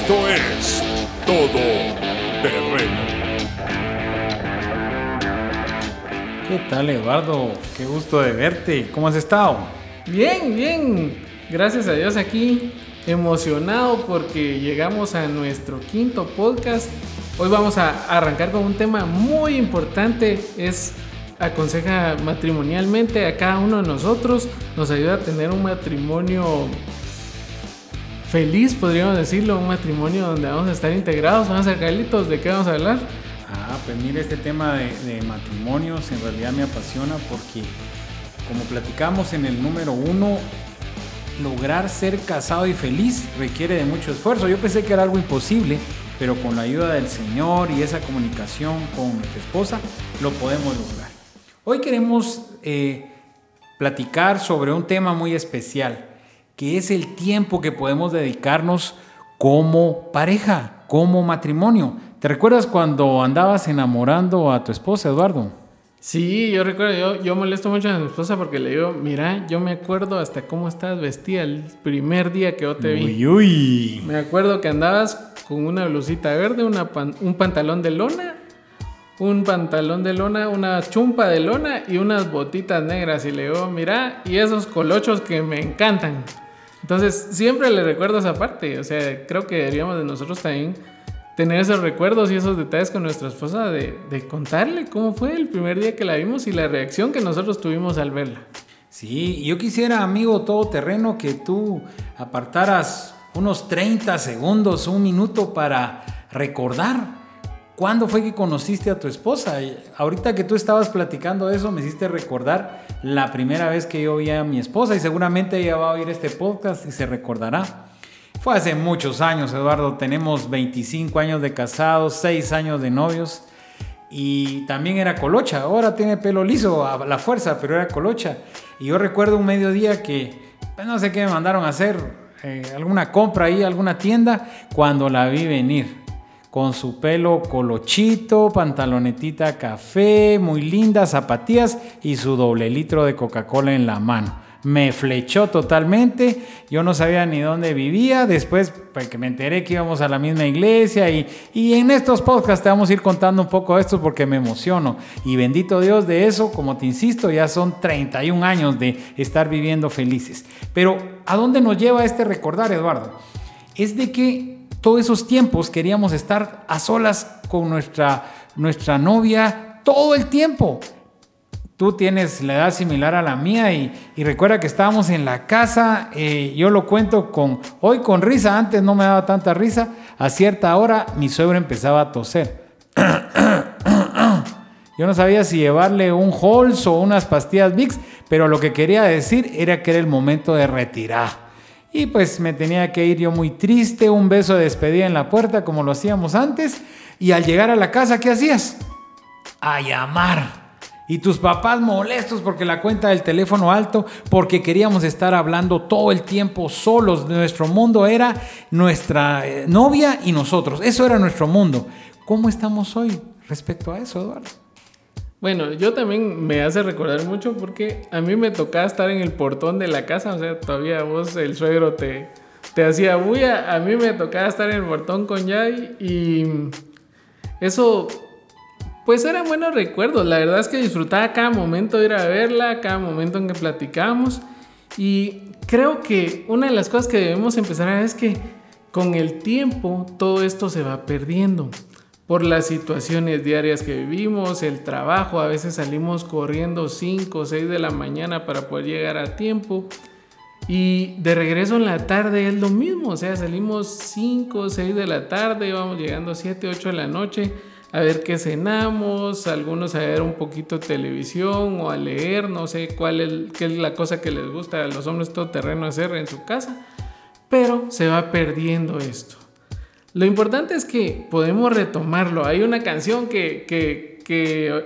Esto es Todo Terreno. ¿Qué tal Eduardo? Qué gusto de verte. ¿Cómo has estado? Bien, bien. Gracias a Dios aquí. Emocionado porque llegamos a nuestro quinto podcast. Hoy vamos a arrancar con un tema muy importante. Es aconseja matrimonialmente a cada uno de nosotros. Nos ayuda a tener un matrimonio feliz, podríamos decirlo, un matrimonio donde vamos a estar integrados. Vamos a ser Carlitos, ¿de qué vamos a hablar? Ah, pues mire, este tema de, matrimonios en realidad me apasiona porque, como platicamos en el número uno, lograr ser casado y feliz requiere de mucho esfuerzo. Yo pensé que era algo imposible, pero con la ayuda del Señor y esa comunicación con nuestra esposa, lo podemos lograr. Hoy queremos eh, platicar sobre un tema muy especial que es el tiempo que podemos dedicarnos como pareja, como matrimonio. ¿Te recuerdas cuando andabas enamorando a tu esposa, Eduardo? Sí, yo recuerdo, yo, yo molesto mucho a mi esposa porque le digo, mira, yo me acuerdo hasta cómo estabas vestida el primer día que yo te vi. Uy, uy. Me acuerdo que andabas con una blusita verde, una pan, un pantalón de lona, un pantalón de lona, una chumpa de lona y unas botitas negras. Y le digo, mira, y esos colochos que me encantan. Entonces, siempre le recuerdo esa parte. O sea, creo que deberíamos de nosotros también tener esos recuerdos y esos detalles con nuestra esposa de, contarle cómo fue el primer día que la vimos y la reacción que nosotros tuvimos al verla. Sí, yo quisiera, amigo todoterreno, que tú apartaras unos 30 segundos, un minuto para recordar ¿Cuándo fue que conociste a tu esposa? Ahorita que tú estabas platicando eso, me hiciste recordar la primera vez que yo vi a mi esposa y seguramente ella va a oír este podcast y se recordará. Fue hace muchos años, Eduardo. Tenemos 25 años de casados, 6 años de novios y también era colocha. Ahora tiene pelo liso a la fuerza, pero era colocha. Y yo recuerdo un mediodía que pues, no sé qué me mandaron a hacer, eh, alguna compra ahí, alguna tienda, cuando la vi venir con su pelo colochito, pantalonetita café, muy linda, zapatillas y su doble litro de Coca-Cola en la mano. Me flechó totalmente, yo no sabía ni dónde vivía, después pues, que me enteré que íbamos a la misma iglesia y, y en estos podcasts te vamos a ir contando un poco de esto porque me emociono y bendito Dios de eso, como te insisto, ya son 31 años de estar viviendo felices. Pero ¿a dónde nos lleva este recordar, Eduardo? Es de que todos esos tiempos queríamos estar a solas con nuestra, nuestra novia todo el tiempo. Tú tienes la edad similar a la mía y, y recuerda que estábamos en la casa, eh, yo lo cuento con, hoy con risa, antes no me daba tanta risa, a cierta hora mi suegro empezaba a toser. Yo no sabía si llevarle un Halls o unas pastillas Vicks, pero lo que quería decir era que era el momento de retirar. Y pues me tenía que ir yo muy triste, un beso de despedida en la puerta como lo hacíamos antes. Y al llegar a la casa, ¿qué hacías? A llamar. Y tus papás molestos porque la cuenta del teléfono alto, porque queríamos estar hablando todo el tiempo solos. Nuestro mundo era nuestra eh, novia y nosotros. Eso era nuestro mundo. ¿Cómo estamos hoy respecto a eso, Eduardo? Bueno, yo también me hace recordar mucho porque a mí me tocaba estar en el portón de la casa, o sea, todavía vos, el suegro, te, te hacía bulla, a mí me tocaba estar en el portón con Yay y eso, pues eran buenos recuerdos, la verdad es que disfrutaba cada momento de ir a verla, cada momento en que platicábamos y creo que una de las cosas que debemos empezar a ver es que con el tiempo todo esto se va perdiendo por las situaciones diarias que vivimos, el trabajo, a veces salimos corriendo 5 o 6 de la mañana para poder llegar a tiempo. Y de regreso en la tarde es lo mismo, o sea, salimos 5 o 6 de la tarde, vamos llegando a 7, 8 de la noche a ver qué cenamos, algunos a ver un poquito televisión o a leer, no sé cuál es, qué es la cosa que les gusta a los hombres todoterreno hacer en su casa, pero se va perdiendo esto. Lo importante es que podemos retomarlo. Hay una canción que, que,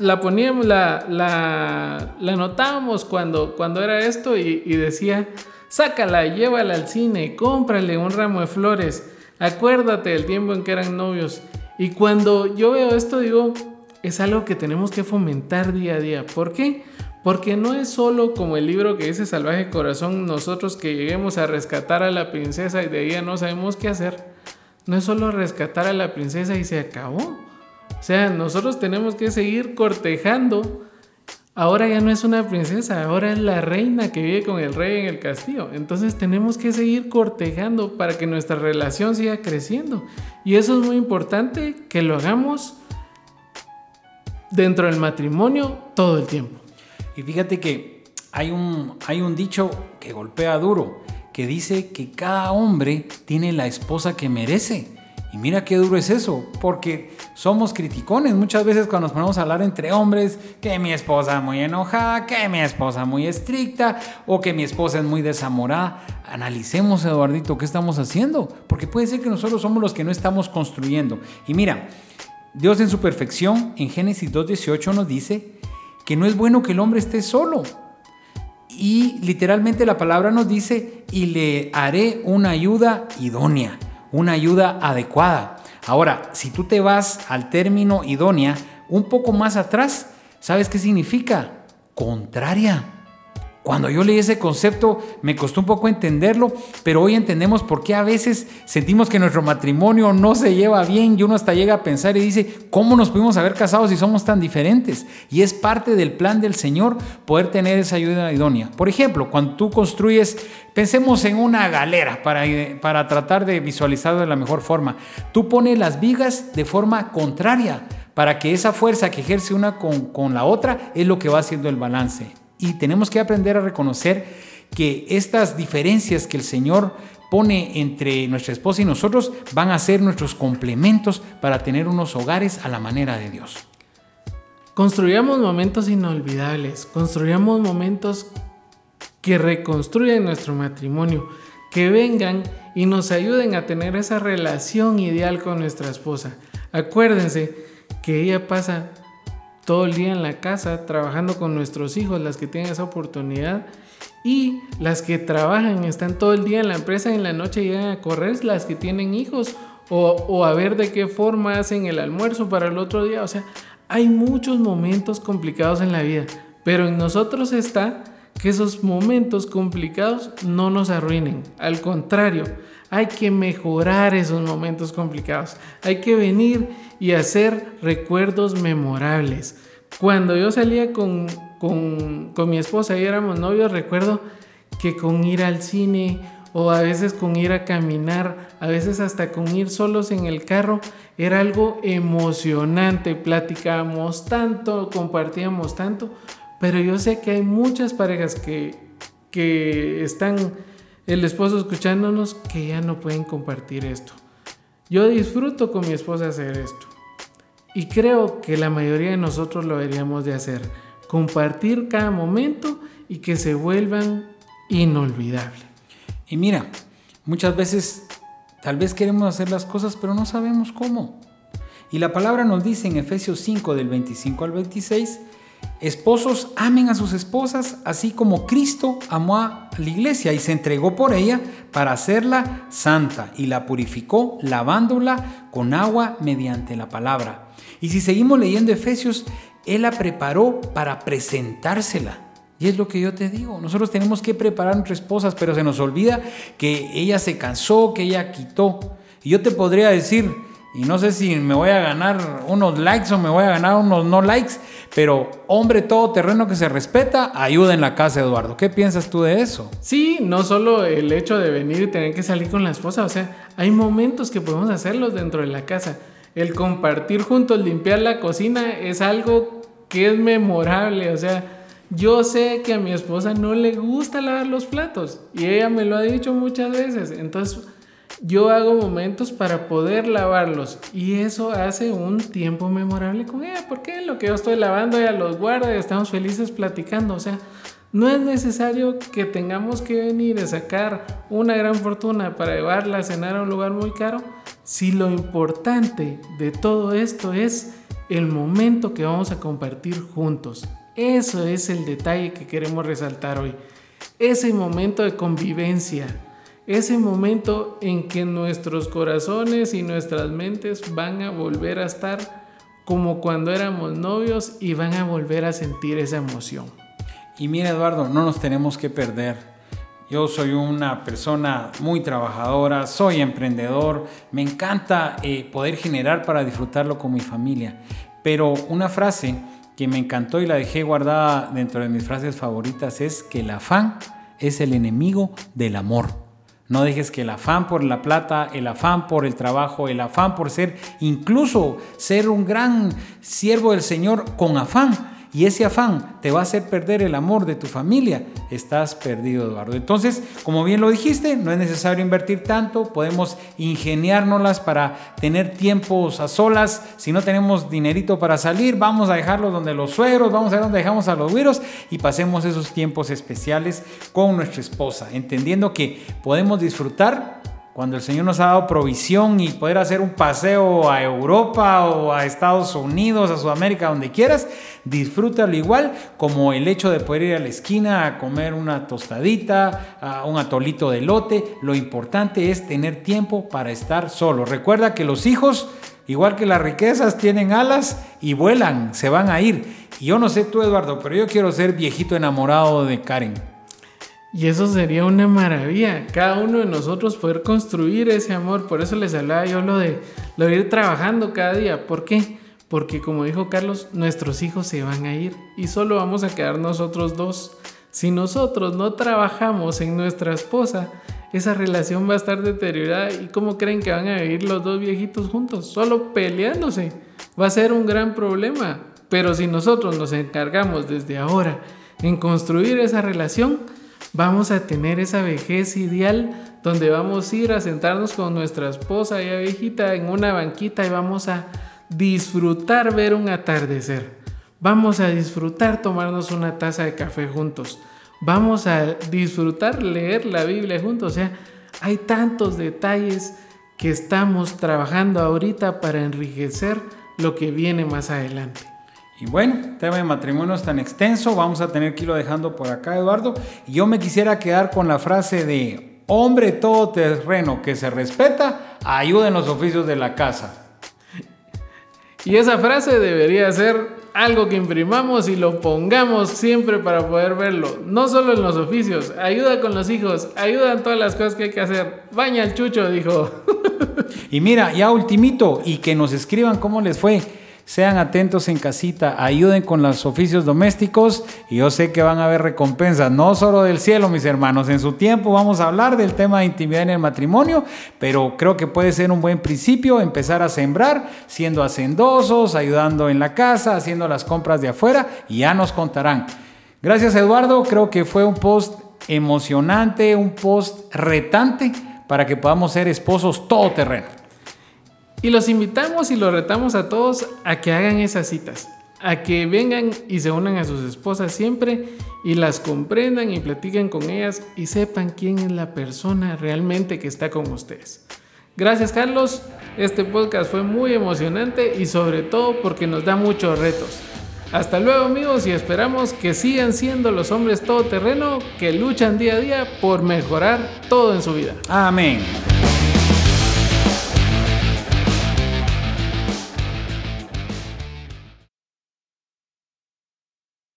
la poníamos, la, la, la notábamos cuando, cuando era esto y, y, decía, sácala, llévala al cine, cómprale un ramo de flores, acuérdate del tiempo en que eran novios. Y cuando yo veo esto digo, es algo que tenemos que fomentar día a día. ¿Por qué? Porque no es solo como el libro que dice Salvaje Corazón, nosotros que lleguemos a rescatar a la princesa y de ella no sabemos qué hacer. No es solo rescatar a la princesa y se acabó. O sea, nosotros tenemos que seguir cortejando. Ahora ya no es una princesa, ahora es la reina que vive con el rey en el castillo. Entonces tenemos que seguir cortejando para que nuestra relación siga creciendo. Y eso es muy importante que lo hagamos dentro del matrimonio todo el tiempo. Y fíjate que hay un, hay un dicho que golpea duro, que dice que cada hombre tiene la esposa que merece. Y mira qué duro es eso, porque somos criticones. Muchas veces cuando nos ponemos a hablar entre hombres, que mi esposa es muy enojada, que mi esposa es muy estricta o que mi esposa es muy desamorada. Analicemos, Eduardito, qué estamos haciendo, porque puede ser que nosotros somos los que no estamos construyendo. Y mira, Dios en su perfección, en Génesis 2.18 nos dice que no es bueno que el hombre esté solo. Y literalmente la palabra nos dice, y le haré una ayuda idónea, una ayuda adecuada. Ahora, si tú te vas al término idónea, un poco más atrás, ¿sabes qué significa? Contraria. Cuando yo leí ese concepto me costó un poco entenderlo, pero hoy entendemos por qué a veces sentimos que nuestro matrimonio no se lleva bien y uno hasta llega a pensar y dice, ¿cómo nos pudimos haber casado si somos tan diferentes? Y es parte del plan del Señor poder tener esa ayuda idónea. Por ejemplo, cuando tú construyes, pensemos en una galera para, para tratar de visualizarlo de la mejor forma. Tú pones las vigas de forma contraria para que esa fuerza que ejerce una con, con la otra es lo que va haciendo el balance. Y tenemos que aprender a reconocer que estas diferencias que el Señor pone entre nuestra esposa y nosotros van a ser nuestros complementos para tener unos hogares a la manera de Dios. Construyamos momentos inolvidables, construyamos momentos que reconstruyan nuestro matrimonio, que vengan y nos ayuden a tener esa relación ideal con nuestra esposa. Acuérdense que ella pasa todo el día en la casa trabajando con nuestros hijos, las que tienen esa oportunidad. Y las que trabajan, están todo el día en la empresa en la noche llegan a correr, las que tienen hijos o, o a ver de qué forma hacen el almuerzo para el otro día. O sea, hay muchos momentos complicados en la vida, pero en nosotros está que esos momentos complicados no nos arruinen. Al contrario, hay que mejorar esos momentos complicados. Hay que venir y hacer recuerdos memorables. Cuando yo salía con, con, con mi esposa y éramos novios, recuerdo que con ir al cine o a veces con ir a caminar, a veces hasta con ir solos en el carro, era algo emocionante, platicábamos tanto, compartíamos tanto, pero yo sé que hay muchas parejas que, que están el esposo escuchándonos que ya no pueden compartir esto. Yo disfruto con mi esposa hacer esto. Y creo que la mayoría de nosotros lo deberíamos de hacer. Compartir cada momento y que se vuelvan inolvidables. Y mira, muchas veces tal vez queremos hacer las cosas pero no sabemos cómo. Y la palabra nos dice en Efesios 5 del 25 al 26 Esposos amen a sus esposas, así como Cristo amó a la iglesia y se entregó por ella para hacerla santa y la purificó lavándola con agua mediante la palabra. Y si seguimos leyendo Efesios, Él la preparó para presentársela. Y es lo que yo te digo, nosotros tenemos que preparar nuestras esposas, pero se nos olvida que ella se cansó, que ella quitó. Y yo te podría decir, y no sé si me voy a ganar unos likes o me voy a ganar unos no likes, pero hombre todo terreno que se respeta, ayuda en la casa, Eduardo. ¿Qué piensas tú de eso? Sí, no solo el hecho de venir y tener que salir con la esposa, o sea, hay momentos que podemos hacerlos dentro de la casa. El compartir juntos, limpiar la cocina es algo que es memorable, o sea, yo sé que a mi esposa no le gusta lavar los platos y ella me lo ha dicho muchas veces, entonces yo hago momentos para poder lavarlos y eso hace un tiempo memorable con ella, porque lo que yo estoy lavando ella los guarda y estamos felices platicando, o sea, no es necesario que tengamos que venir a sacar una gran fortuna para llevarla a cenar a un lugar muy caro, si lo importante de todo esto es el momento que vamos a compartir juntos. Eso es el detalle que queremos resaltar hoy. Ese momento de convivencia, ese momento en que nuestros corazones y nuestras mentes van a volver a estar como cuando éramos novios y van a volver a sentir esa emoción. Y mira Eduardo, no nos tenemos que perder. Yo soy una persona muy trabajadora, soy emprendedor, me encanta eh, poder generar para disfrutarlo con mi familia. Pero una frase que me encantó y la dejé guardada dentro de mis frases favoritas es que el afán es el enemigo del amor. No dejes que el afán por la plata, el afán por el trabajo, el afán por ser, incluso ser un gran siervo del Señor con afán, y ese afán te va a hacer perder el amor de tu familia, estás perdido, Eduardo. Entonces, como bien lo dijiste, no es necesario invertir tanto, podemos ingeniárnoslas para tener tiempos a solas. Si no tenemos dinerito para salir, vamos a dejarlo donde los suegros, vamos a ver dónde dejamos a los güiros y pasemos esos tiempos especiales con nuestra esposa, entendiendo que podemos disfrutar cuando el Señor nos ha dado provisión y poder hacer un paseo a Europa o a Estados Unidos, a Sudamérica, donde quieras, disfrútalo igual como el hecho de poder ir a la esquina a comer una tostadita, a un atolito de lote. Lo importante es tener tiempo para estar solo. Recuerda que los hijos, igual que las riquezas, tienen alas y vuelan, se van a ir. Y yo no sé tú, Eduardo, pero yo quiero ser viejito enamorado de Karen. Y eso sería una maravilla, cada uno de nosotros poder construir ese amor. Por eso les hablaba yo lo de, lo de ir trabajando cada día. ¿Por qué? Porque como dijo Carlos, nuestros hijos se van a ir y solo vamos a quedar nosotros dos. Si nosotros no trabajamos en nuestra esposa, esa relación va a estar deteriorada. ¿Y cómo creen que van a vivir los dos viejitos juntos? Solo peleándose. Va a ser un gran problema. Pero si nosotros nos encargamos desde ahora en construir esa relación, vamos a tener esa vejez ideal donde vamos a ir a sentarnos con nuestra esposa ya viejita en una banquita y vamos a disfrutar ver un atardecer. Vamos a disfrutar tomarnos una taza de café juntos. Vamos a disfrutar leer la Biblia juntos. O sea, hay tantos detalles que estamos trabajando ahorita para enriquecer lo que viene más adelante. Y bueno, tema de matrimonio es tan extenso, vamos a tener que irlo dejando por acá, Eduardo. Y yo me quisiera quedar con la frase de hombre todo terreno que se respeta, ayuda en los oficios de la casa. Y esa frase debería ser algo que imprimamos y lo pongamos siempre para poder verlo. No solo en los oficios, ayuda con los hijos, ayuda en todas las cosas que hay que hacer. Baña al chucho, dijo. y mira, ya ultimito, y que nos escriban cómo les fue sean atentos en casita, ayuden con los oficios domésticos y yo sé que van a haber recompensas, no solo del cielo, mis hermanos. En su tiempo vamos a hablar del tema de intimidad en el matrimonio, pero creo que puede ser un buen principio empezar a sembrar, siendo hacendosos, ayudando en la casa, haciendo las compras de afuera y ya nos contarán. Gracias Eduardo, creo que fue un post emocionante, un post retante para que podamos ser esposos todoterreno. Y los invitamos y los retamos a todos a que hagan esas citas, a que vengan y se unan a sus esposas siempre y las comprendan y platiquen con ellas y sepan quién es la persona realmente que está con ustedes. Gracias Carlos, este podcast fue muy emocionante y sobre todo porque nos da muchos retos. Hasta luego amigos y esperamos que sigan siendo los hombres todoterreno que luchan día a día por mejorar todo en su vida. Amén.